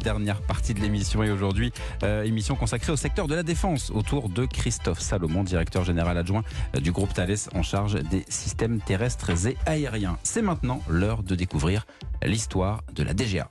dernière partie de l'émission et aujourd'hui, euh, émission consacrée au secteur de la défense autour de Christophe Salomon, directeur général adjoint euh, du groupe Thales en charge des systèmes terrestres et aériens. C'est maintenant l'heure de découvrir l'histoire de la DGA.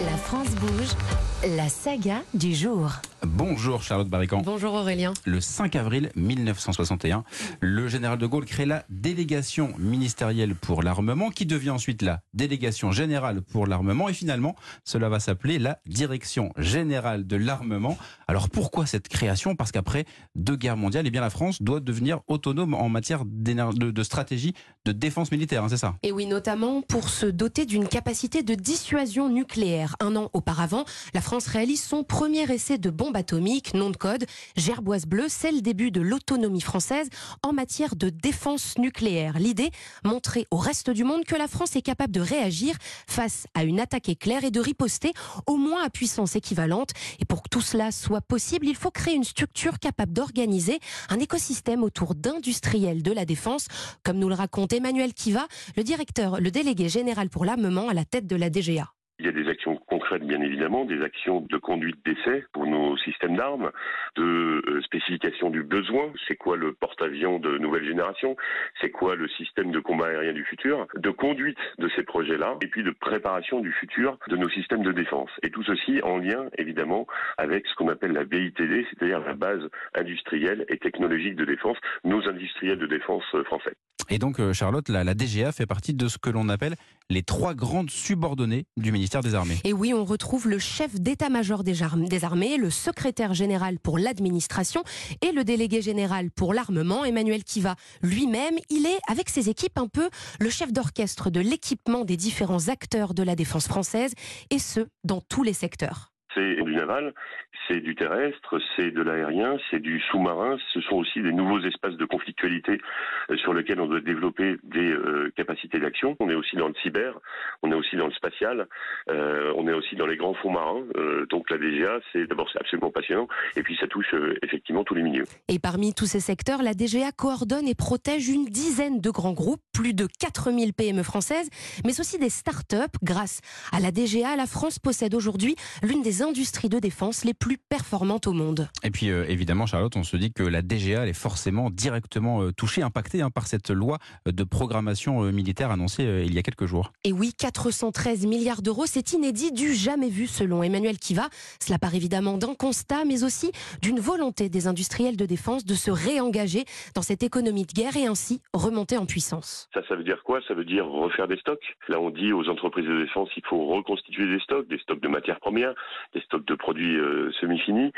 La France bouge, la saga du jour. Bonjour Charlotte Barrican. Bonjour Aurélien. Le 5 avril 1961, le général de Gaulle crée la délégation ministérielle pour l'armement qui devient ensuite la délégation générale pour l'armement et finalement cela va s'appeler la direction générale de l'armement. Alors pourquoi cette création? Parce qu'après deux guerres mondiales, eh bien la France doit devenir autonome en matière de, de stratégie de défense militaire, hein, c'est ça Et oui, notamment pour se doter d'une capacité de dissuasion nucléaire. Un an auparavant, la France réalise son premier essai de bombe atomique, nom de code, Gerboise Bleue. C'est le début de l'autonomie française en matière de défense nucléaire. L'idée, montrer au reste du monde que la France est capable de réagir face à une attaque éclair et de riposter au moins à puissance équivalente. Et pour que tout cela soit possible, il faut créer une structure capable d'organiser un écosystème autour d'industriels de la défense, comme nous le raconte Emmanuel Kiva, le directeur, le délégué général pour l'armement à la tête de la DGA. Il y a des actions concrètes, bien évidemment, des actions de conduite d'essai pour nos systèmes d'armes, de euh, spécification du besoin, c'est quoi le porte-avions de nouvelle génération, c'est quoi le système de combat aérien du futur, de conduite de ces projets-là, et puis de préparation du futur de nos systèmes de défense. Et tout ceci en lien, évidemment, avec ce qu'on appelle la BITD, c'est-à-dire la base industrielle et technologique de défense, nos industriels de défense euh, français. Et donc, euh, Charlotte, la, la DGA fait partie de ce que l'on appelle les trois grandes subordonnées du ministère des Armées. Et oui, on retrouve le chef d'état-major des, armées, le secrétaire général pour l'administration et le délégué général pour l'armement, Emmanuel Kiva. Lui-même, il est, avec ses équipes, un peu le chef d'orchestre de l'équipement des différents acteurs de la défense française, et ce, dans tous les secteurs c'est du naval, c'est du terrestre, c'est de l'aérien, c'est du sous-marin. Ce sont aussi des nouveaux espaces de conflictualité euh, sur lesquels on doit développer des euh, capacités d'action. On est aussi dans le cyber, on est aussi dans le spatial, euh, on est aussi dans les grands fonds marins. donc la DGA, c'est d'abord c'est absolument passionnant, et puis ça touche effectivement tous les milieux. Et parmi tous ces secteurs, la DGA coordonne et protège une dizaine de grands groupes, plus de 4000 PME françaises, mais aussi des start-up. Grâce à la DGA, la France possède aujourd'hui l'une des industries de défense les plus performantes au monde. Et puis euh, évidemment, Charlotte, on se dit que la DGA est forcément directement euh, touchée, impactée hein, par cette loi de programmation euh, militaire annoncée il y a quelques jours. Et oui, 413 milliards d'euros, c'est inédit, du jamais vu selon Emmanuel Kiva. Cela part évidemment d'un constat, mais aussi d'une volonté des industriels de défense de se réengager dans cette économie de guerre et ainsi remonter en puissance. Ça, ça veut dire quoi? Ça veut dire refaire des stocks? Là, on dit aux entreprises de défense, il faut reconstituer des stocks, des stocks de matières premières, des stocks de produits euh, semi-finis.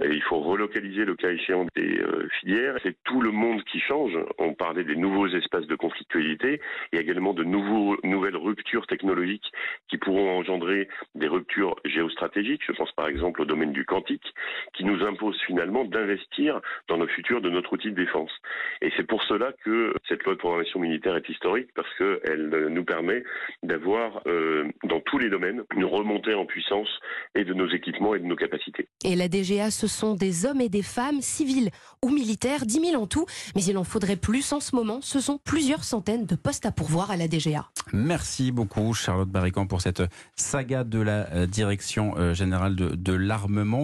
il faut relocaliser le cas échéant des euh, filières. C'est tout le monde qui change. On parlait des nouveaux espaces de conflictualité. Il y a également de nouveaux, nouvelles ruptures technologiques qui pourront engendrer des ruptures géostratégiques. Je pense par exemple au domaine du quantique, qui nous impose finalement d'investir dans le futur de notre outil de défense. Et c'est pour cela que cette loi de programmation militaire est historique, parce qu'elle nous permet d'avoir, euh, dans tous les domaines, une remontée en puissance et de nos équipements et de nos capacités. Et la DGA, ce sont des hommes et des femmes, civils ou militaires, 10 000 en tout, mais il en faudrait plus en ce moment. Ce sont plusieurs centaines de postes à pourvoir à la DGA. Merci beaucoup Charlotte Barrican pour cette saga de la euh, direction euh, générale de, de l'armement.